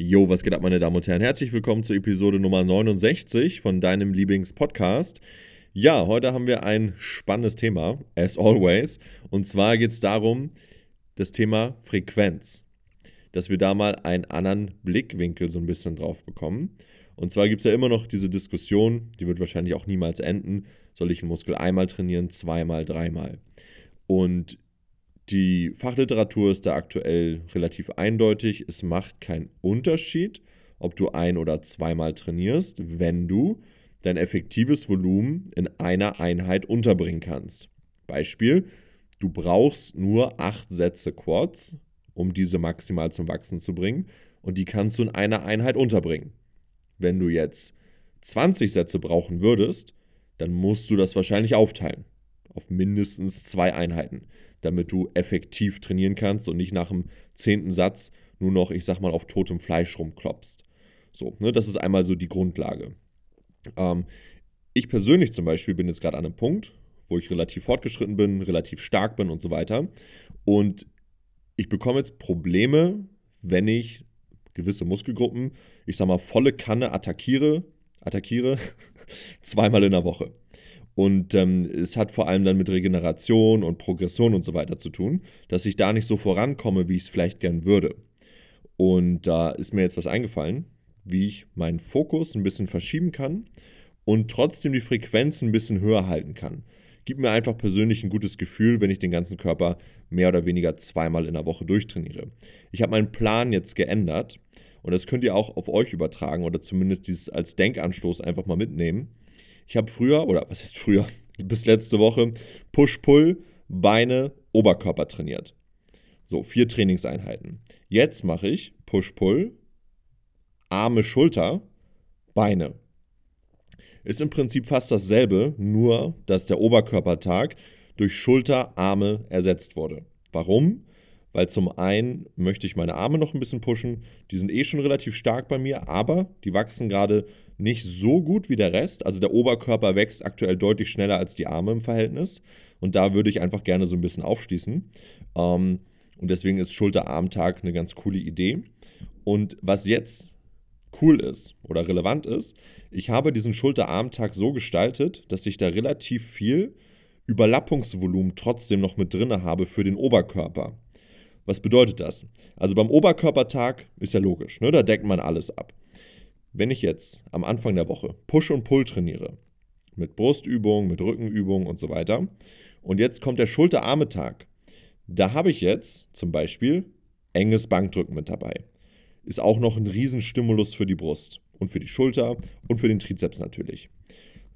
Jo, was geht ab, meine Damen und Herren? Herzlich willkommen zur Episode Nummer 69 von deinem Lieblingspodcast. Ja, heute haben wir ein spannendes Thema, as always. Und zwar geht es darum, das Thema Frequenz. Dass wir da mal einen anderen Blickwinkel so ein bisschen drauf bekommen. Und zwar gibt es ja immer noch diese Diskussion, die wird wahrscheinlich auch niemals enden. Soll ich einen Muskel einmal trainieren, zweimal, dreimal? Und die Fachliteratur ist da aktuell relativ eindeutig. Es macht keinen Unterschied, ob du ein- oder zweimal trainierst, wenn du dein effektives Volumen in einer Einheit unterbringen kannst. Beispiel, du brauchst nur acht Sätze Quads, um diese maximal zum Wachsen zu bringen und die kannst du in einer Einheit unterbringen. Wenn du jetzt 20 Sätze brauchen würdest, dann musst du das wahrscheinlich aufteilen auf mindestens zwei Einheiten damit du effektiv trainieren kannst und nicht nach dem zehnten Satz nur noch, ich sag mal, auf totem Fleisch rumklopfst. So, ne, das ist einmal so die Grundlage. Ähm, ich persönlich zum Beispiel bin jetzt gerade an einem Punkt, wo ich relativ fortgeschritten bin, relativ stark bin und so weiter. Und ich bekomme jetzt Probleme, wenn ich gewisse Muskelgruppen, ich sag mal, volle Kanne attackiere, attackiere, zweimal in der Woche. Und ähm, es hat vor allem dann mit Regeneration und Progression und so weiter zu tun, dass ich da nicht so vorankomme, wie ich es vielleicht gern würde. Und da ist mir jetzt was eingefallen, wie ich meinen Fokus ein bisschen verschieben kann und trotzdem die Frequenz ein bisschen höher halten kann. Gibt mir einfach persönlich ein gutes Gefühl, wenn ich den ganzen Körper mehr oder weniger zweimal in der Woche durchtrainiere. Ich habe meinen Plan jetzt geändert und das könnt ihr auch auf euch übertragen oder zumindest dieses als Denkanstoß einfach mal mitnehmen. Ich habe früher, oder was ist früher, bis letzte Woche, Push-Pull, Beine, Oberkörper trainiert. So, vier Trainingseinheiten. Jetzt mache ich Push-Pull, Arme, Schulter, Beine. Ist im Prinzip fast dasselbe, nur dass der Oberkörpertag durch Schulter, Arme ersetzt wurde. Warum? Weil zum einen möchte ich meine Arme noch ein bisschen pushen. Die sind eh schon relativ stark bei mir, aber die wachsen gerade nicht so gut wie der Rest. Also der Oberkörper wächst aktuell deutlich schneller als die Arme im Verhältnis. Und da würde ich einfach gerne so ein bisschen aufschließen. Ähm, und deswegen ist Schulter-Arm-Tag eine ganz coole Idee. Und was jetzt cool ist oder relevant ist, ich habe diesen Schulter-Arm-Tag so gestaltet, dass ich da relativ viel Überlappungsvolumen trotzdem noch mit drin habe für den Oberkörper. Was bedeutet das? Also beim Oberkörpertag ist ja logisch, ne? da deckt man alles ab. Wenn ich jetzt am Anfang der Woche Push und Pull trainiere, mit Brustübungen, mit Rückenübungen und so weiter, und jetzt kommt der Schulter-Arme-Tag, da habe ich jetzt zum Beispiel enges Bankdrücken mit dabei. Ist auch noch ein Riesenstimulus für die Brust und für die Schulter und für den Trizeps natürlich.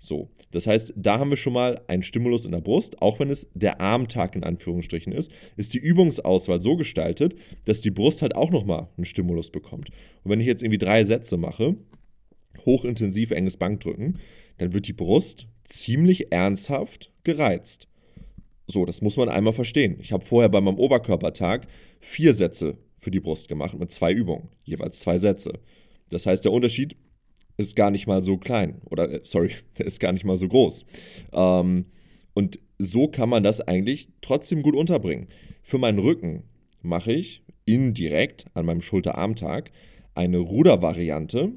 So, das heißt, da haben wir schon mal einen Stimulus in der Brust, auch wenn es der Armtag in Anführungsstrichen ist, ist die Übungsauswahl so gestaltet, dass die Brust halt auch nochmal einen Stimulus bekommt. Und wenn ich jetzt irgendwie drei Sätze mache, hochintensiv enges Bankdrücken, dann wird die Brust ziemlich ernsthaft gereizt. So, das muss man einmal verstehen. Ich habe vorher bei meinem Oberkörpertag vier Sätze für die Brust gemacht mit zwei Übungen, jeweils zwei Sätze. Das heißt, der Unterschied ist gar nicht mal so klein oder äh, sorry, ist gar nicht mal so groß. Ähm, und so kann man das eigentlich trotzdem gut unterbringen. Für meinen Rücken mache ich indirekt an meinem Schulterarmtag eine Rudervariante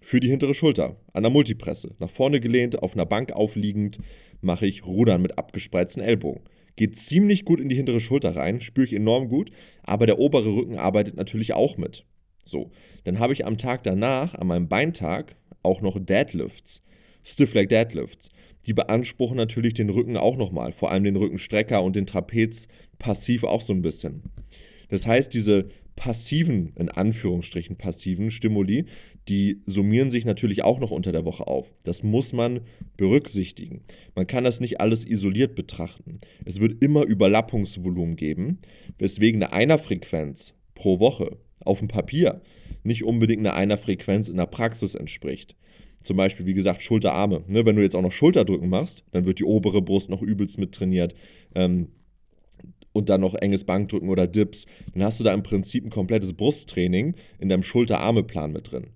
für die hintere Schulter an der Multipresse. Nach vorne gelehnt, auf einer Bank aufliegend, mache ich Rudern mit abgespreizten Ellbogen. Geht ziemlich gut in die hintere Schulter rein, spüre ich enorm gut, aber der obere Rücken arbeitet natürlich auch mit. So, dann habe ich am Tag danach, an meinem Beintag, auch noch Deadlifts, Stiff Leg Deadlifts. Die beanspruchen natürlich den Rücken auch nochmal, vor allem den Rückenstrecker und den Trapez passiv auch so ein bisschen. Das heißt, diese passiven, in Anführungsstrichen passiven Stimuli, die summieren sich natürlich auch noch unter der Woche auf. Das muss man berücksichtigen. Man kann das nicht alles isoliert betrachten. Es wird immer Überlappungsvolumen geben, weswegen eine Einerfrequenz pro Woche auf dem Papier nicht unbedingt einer Einerfrequenz in der Praxis entspricht. Zum Beispiel, wie gesagt, Schulterarme. Ne, wenn du jetzt auch noch Schulterdrücken machst, dann wird die obere Brust noch übelst mit trainiert. Ähm, und dann noch enges Bankdrücken oder Dips, dann hast du da im Prinzip ein komplettes Brusttraining in deinem Schulter-Arme-Plan mit drin.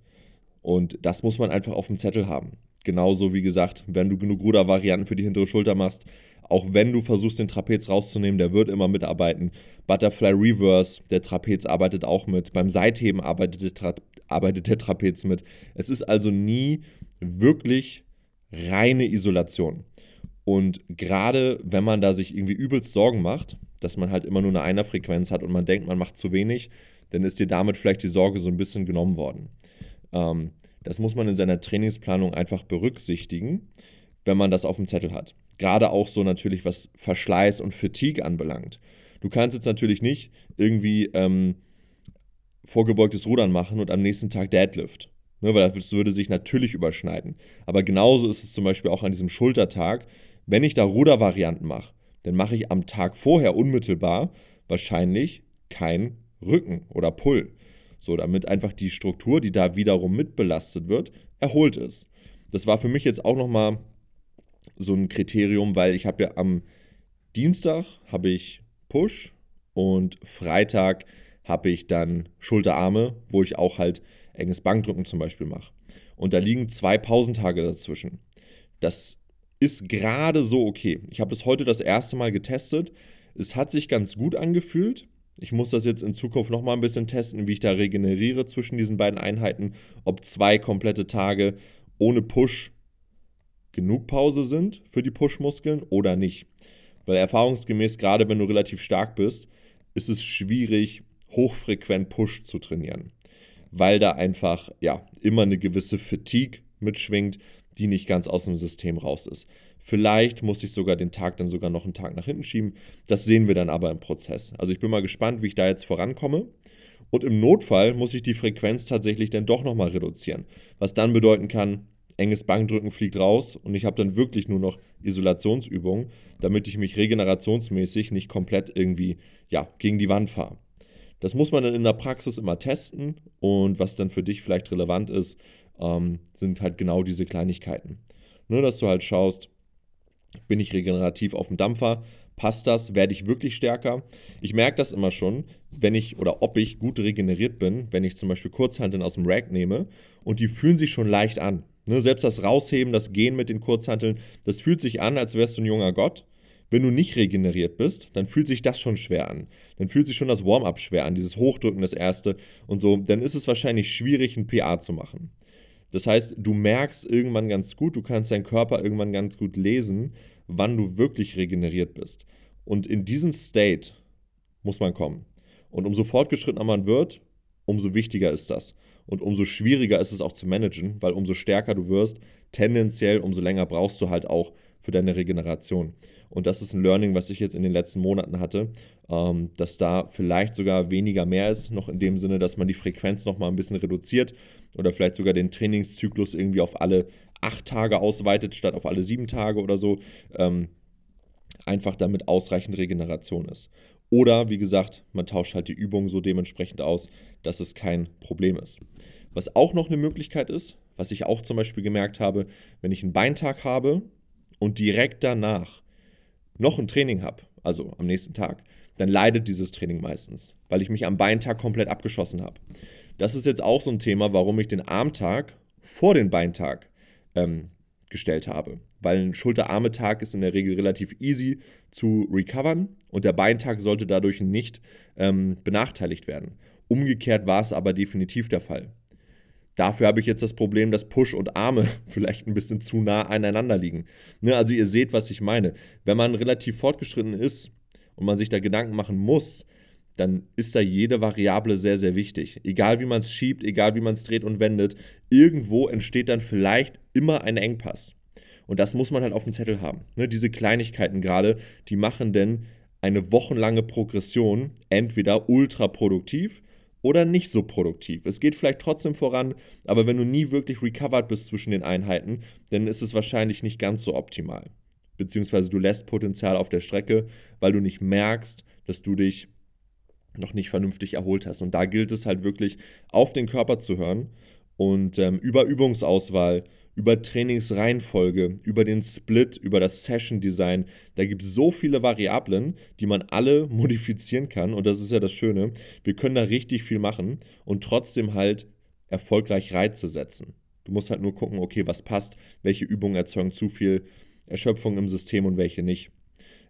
Und das muss man einfach auf dem Zettel haben. Genauso wie gesagt, wenn du genug Rudervarianten für die hintere Schulter machst, Auch wenn du versuchst, den Trapez rauszunehmen, der wird immer mitarbeiten. Butterfly Reverse, der Trapez arbeitet auch mit. Beim Seitheben arbeitet der, Tra arbeitet der Trapez mit. Es ist also nie wirklich reine Isolation. Und gerade wenn man da sich irgendwie übelst Sorgen macht, dass man halt immer nur eine Einerfrequenz hat und man denkt, man macht zu wenig, dann ist dir damit vielleicht die Sorge so ein bisschen genommen worden. Ähm, das muss man in seiner Trainingsplanung einfach berücksichtigen, wenn man das auf dem Zettel hat. Gerade auch so natürlich, was Verschleiß und Fatigue anbelangt. Du kannst jetzt natürlich nicht irgendwie ähm, vorgebeugtes Rudern machen und am nächsten Tag Deadlift. Ne, weil das würde sich natürlich überschneiden. Aber genauso ist es zum Beispiel auch an diesem Schultertag. Wenn ich da Rudervarianten mache, dann mache ich am Tag vorher unmittelbar wahrscheinlich kein Rücken oder Pull. So, damit einfach die Struktur, die da wiederum mitbelastet wird, erholt ist. Das war für mich jetzt auch nochmal so ein Kriterium, weil ich habe ja am Dienstag habe ich Push und Freitag habe ich dann Schulterarme, wo ich auch halt enges Bankdrücken zum Beispiel mache. Und da liegen zwei Pausentage dazwischen. Das ist gerade so okay. Ich habe das heute das erste Mal getestet. Es hat sich ganz gut angefühlt. Ich muss das jetzt in Zukunft noch mal ein bisschen testen, wie ich da regeneriere zwischen diesen beiden Einheiten, ob zwei komplette Tage ohne Push genug Pause sind für die Push-Muskeln oder nicht. Weil erfahrungsgemäß, gerade wenn du relativ stark bist, ist es schwierig, hochfrequent Push zu trainieren. Weil da einfach ja immer eine gewisse Fatigue mitschwingt, die nicht ganz aus dem System raus ist. Vielleicht muss ich sogar den Tag dann sogar noch einen Tag nach hinten schieben. Das sehen wir dann aber im Prozess. Also ich bin mal gespannt, wie ich da jetzt vorankomme. Und im Notfall muss ich die Frequenz tatsächlich dann doch nochmal reduzieren. Was dann bedeuten kann, enges Bankdrücken fliegt raus und ich habe dann wirklich nur noch Isolationsübungen, damit ich mich regenerationsmäßig nicht komplett irgendwie ja, gegen die Wand fahre. Das muss man dann in der Praxis immer testen und was dann für dich vielleicht relevant ist, ähm, sind halt genau diese Kleinigkeiten. Nur, dass du halt schaust, bin ich regenerativ auf dem Dampfer, passt das, werde ich wirklich stärker. Ich merke das immer schon, wenn ich oder ob ich gut regeneriert bin, wenn ich zum Beispiel Kurzhanteln aus dem Rack nehme und die fühlen sich schon leicht an. Ne, selbst das Rausheben, das Gehen mit den Kurzhanteln, das fühlt sich an, als wärst du ein junger Gott. Wenn du nicht regeneriert bist, dann fühlt sich das schon schwer an. Dann fühlt sich schon das Warm-up schwer an, dieses Hochdrücken, das erste und so. Dann ist es wahrscheinlich schwierig, ein PA zu machen. Das heißt, du merkst irgendwann ganz gut, du kannst deinen Körper irgendwann ganz gut lesen, wann du wirklich regeneriert bist. Und in diesen State muss man kommen. Und umso fortgeschrittener man wird, umso wichtiger ist das. Und umso schwieriger ist es auch zu managen, weil umso stärker du wirst, tendenziell umso länger brauchst du halt auch für deine Regeneration. Und das ist ein Learning, was ich jetzt in den letzten Monaten hatte, ähm, dass da vielleicht sogar weniger mehr ist, noch in dem Sinne, dass man die Frequenz nochmal ein bisschen reduziert oder vielleicht sogar den Trainingszyklus irgendwie auf alle acht Tage ausweitet, statt auf alle sieben Tage oder so. Ähm, einfach damit ausreichend Regeneration ist. Oder wie gesagt, man tauscht halt die Übung so dementsprechend aus, dass es kein Problem ist. Was auch noch eine Möglichkeit ist, was ich auch zum Beispiel gemerkt habe, wenn ich einen Beintag habe und direkt danach noch ein Training habe, also am nächsten Tag, dann leidet dieses Training meistens, weil ich mich am Beintag komplett abgeschossen habe. Das ist jetzt auch so ein Thema, warum ich den Armtag vor den Beintag ähm, gestellt habe. Weil ein Schulter-Arme-Tag ist in der Regel relativ easy zu recovern und der Beintag sollte dadurch nicht ähm, benachteiligt werden. Umgekehrt war es aber definitiv der Fall. Dafür habe ich jetzt das Problem, dass Push und Arme vielleicht ein bisschen zu nah aneinander liegen. Ne, also ihr seht, was ich meine. Wenn man relativ fortgeschritten ist und man sich da Gedanken machen muss, dann ist da jede Variable sehr, sehr wichtig. Egal wie man es schiebt, egal wie man es dreht und wendet, irgendwo entsteht dann vielleicht immer ein Engpass. Und das muss man halt auf dem Zettel haben. Ne, diese Kleinigkeiten gerade, die machen denn eine wochenlange Progression entweder ultra produktiv oder nicht so produktiv. Es geht vielleicht trotzdem voran, aber wenn du nie wirklich recovered bist zwischen den Einheiten, dann ist es wahrscheinlich nicht ganz so optimal. Beziehungsweise du lässt Potenzial auf der Strecke, weil du nicht merkst, dass du dich noch nicht vernünftig erholt hast. Und da gilt es halt wirklich auf den Körper zu hören und ähm, über Übungsauswahl, über Trainingsreihenfolge, über den Split, über das Session Design. Da gibt es so viele Variablen, die man alle modifizieren kann. Und das ist ja das Schöne. Wir können da richtig viel machen und trotzdem halt erfolgreich Reize setzen. Du musst halt nur gucken, okay, was passt, welche Übungen erzeugen zu viel Erschöpfung im System und welche nicht.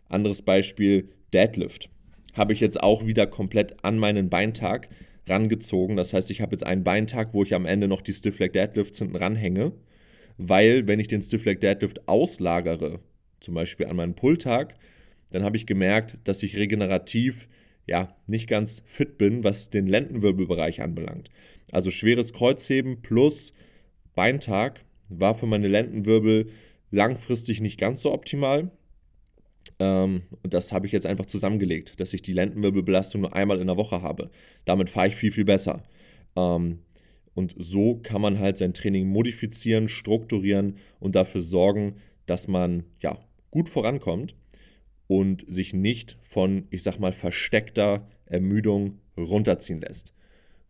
Anderes Beispiel, Deadlift. Habe ich jetzt auch wieder komplett an meinen Beintag rangezogen. Das heißt, ich habe jetzt einen Beintag, wo ich am Ende noch die Stiff Leg Deadlifts hinten ranhänge, weil wenn ich den Stiff Leg Deadlift auslagere, zum Beispiel an meinen Pulltag, dann habe ich gemerkt, dass ich regenerativ ja nicht ganz fit bin, was den Lendenwirbelbereich anbelangt. Also schweres Kreuzheben plus Beintag war für meine Lendenwirbel langfristig nicht ganz so optimal. Ähm, und das habe ich jetzt einfach zusammengelegt, dass ich die Lendenwirbelbelastung nur einmal in der Woche habe. Damit fahre ich viel, viel besser. Ähm, und so kann man halt sein Training modifizieren, strukturieren und dafür sorgen, dass man ja gut vorankommt und sich nicht von, ich sag mal, versteckter Ermüdung runterziehen lässt.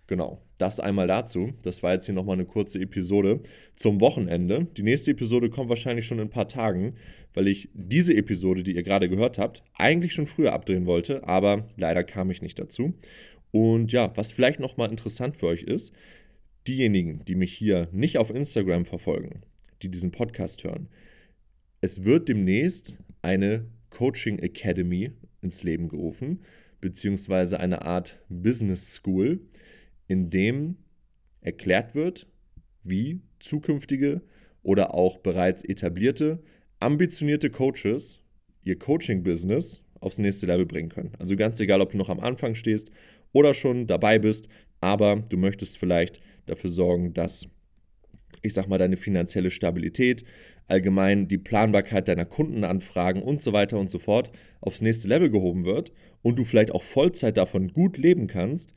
Genau, das einmal dazu. Das war jetzt hier nochmal eine kurze Episode zum Wochenende. Die nächste Episode kommt wahrscheinlich schon in ein paar Tagen, weil ich diese Episode, die ihr gerade gehört habt, eigentlich schon früher abdrehen wollte, aber leider kam ich nicht dazu. Und ja, was vielleicht nochmal interessant für euch ist, diejenigen, die mich hier nicht auf Instagram verfolgen, die diesen Podcast hören, es wird demnächst eine Coaching Academy ins Leben gerufen, beziehungsweise eine Art Business School, in dem erklärt wird, wie zukünftige oder auch bereits etablierte, ambitionierte Coaches ihr Coaching-Business aufs nächste Level bringen können. Also ganz egal, ob du noch am Anfang stehst oder schon dabei bist, aber du möchtest vielleicht dafür sorgen, dass, ich sag mal, deine finanzielle Stabilität, allgemein die Planbarkeit deiner Kundenanfragen und so weiter und so fort aufs nächste Level gehoben wird und du vielleicht auch Vollzeit davon gut leben kannst,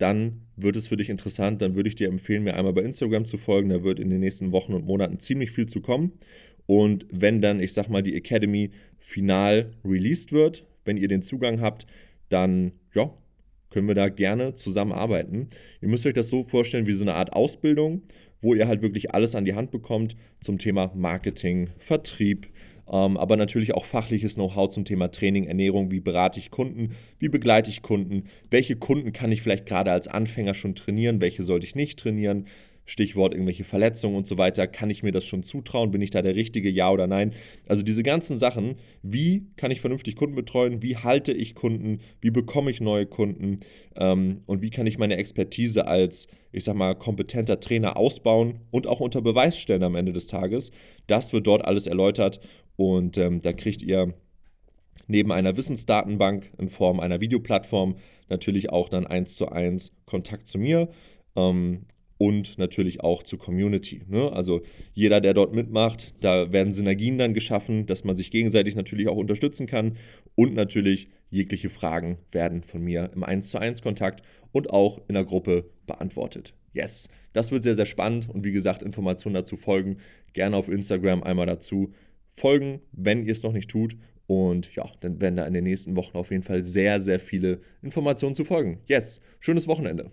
dann wird es für dich interessant. Dann würde ich dir empfehlen, mir einmal bei Instagram zu folgen. Da wird in den nächsten Wochen und Monaten ziemlich viel zu kommen. Und wenn dann, ich sag mal, die Academy final released wird, wenn ihr den Zugang habt, dann ja, können wir da gerne zusammenarbeiten. Ihr müsst euch das so vorstellen wie so eine Art Ausbildung, wo ihr halt wirklich alles an die Hand bekommt zum Thema Marketing, Vertrieb, ähm, aber natürlich auch fachliches Know-how zum Thema Training, Ernährung, wie berate ich Kunden, wie begleite ich Kunden, welche Kunden kann ich vielleicht gerade als Anfänger schon trainieren, welche sollte ich nicht trainieren, Stichwort irgendwelche Verletzungen und so weiter. Kann ich mir das schon zutrauen? Bin ich da der Richtige? Ja oder nein? Also diese ganzen Sachen. Wie kann ich vernünftig Kunden betreuen? Wie halte ich Kunden? Wie bekomme ich neue Kunden? Ähm, und wie kann ich meine Expertise als, ich sag mal, kompetenter Trainer ausbauen und auch unter Beweis stellen am Ende des Tages? Das wird dort alles erläutert und ähm, da kriegt ihr neben einer Wissensdatenbank in Form einer Videoplattform natürlich auch dann eins zu eins Kontakt zu mir. Ähm, und natürlich auch zur Community. Ne? Also jeder, der dort mitmacht, da werden Synergien dann geschaffen, dass man sich gegenseitig natürlich auch unterstützen kann und natürlich jegliche Fragen werden von mir im 1 zu 1 Kontakt und auch in der Gruppe beantwortet. Yes, das wird sehr, sehr spannend und wie gesagt, Informationen dazu folgen. Gerne auf Instagram einmal dazu folgen, wenn ihr es noch nicht tut. Und ja, dann werden da in den nächsten Wochen auf jeden Fall sehr, sehr viele Informationen zu folgen. Yes, schönes Wochenende.